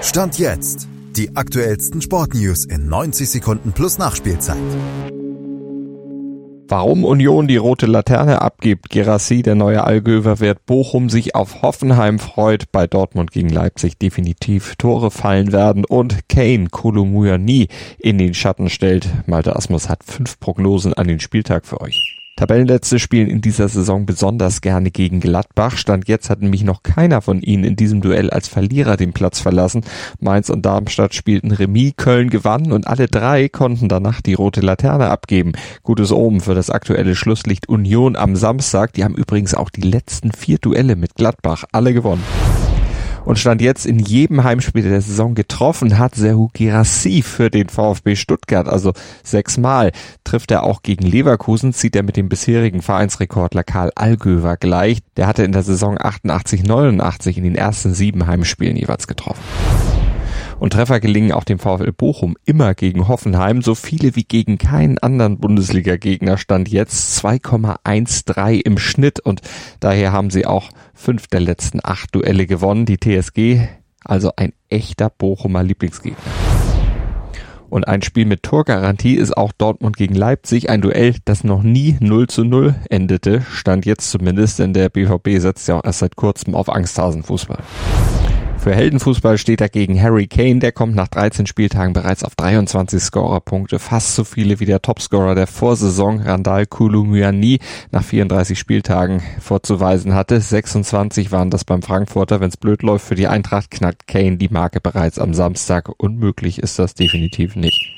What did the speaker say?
Stand jetzt. Die aktuellsten Sportnews in 90 Sekunden plus Nachspielzeit. Warum Union die rote Laterne abgibt, Gerassi, der neue Allgöwer wird Bochum sich auf Hoffenheim freut, bei Dortmund gegen Leipzig definitiv Tore fallen werden und Kane Kolomuyani in den Schatten stellt. Malte Asmus hat fünf Prognosen an den Spieltag für euch. Tabellenletzte spielen in dieser Saison besonders gerne gegen Gladbach. Stand jetzt hat nämlich noch keiner von ihnen in diesem Duell als Verlierer den Platz verlassen. Mainz und Darmstadt spielten Remis, Köln gewann und alle drei konnten danach die rote Laterne abgeben. Gutes Omen für das aktuelle Schlusslicht Union am Samstag. Die haben übrigens auch die letzten vier Duelle mit Gladbach alle gewonnen und stand jetzt in jedem Heimspiel der Saison getroffen hat Serhu Girassi für den VfB Stuttgart, also sechsmal. Trifft er auch gegen Leverkusen, zieht er mit dem bisherigen Vereinsrekordler Karl Allgöwer gleich. Der hatte in der Saison 88, 89 in den ersten sieben Heimspielen jeweils getroffen. Und Treffer gelingen auch dem VfL Bochum immer gegen Hoffenheim, so viele wie gegen keinen anderen Bundesliga-Gegner stand jetzt 2,13 im Schnitt und daher haben sie auch fünf der letzten acht Duelle gewonnen. Die TSG, also ein echter Bochumer Lieblingsgegner. Und ein Spiel mit Torgarantie ist auch Dortmund gegen Leipzig, ein Duell, das noch nie 0 zu 0 endete, stand jetzt zumindest, denn der BVB setzt ja auch erst seit kurzem auf Angsthasenfußball. Für Heldenfußball steht dagegen Harry Kane, der kommt nach 13 Spieltagen bereits auf 23 Scorerpunkte, fast so viele wie der Topscorer der Vorsaison Randall Kulumyani nach 34 Spieltagen vorzuweisen hatte. 26 waren das beim Frankfurter. Wenn es blöd läuft für die Eintracht, knackt Kane die Marke bereits am Samstag. Unmöglich ist das definitiv nicht.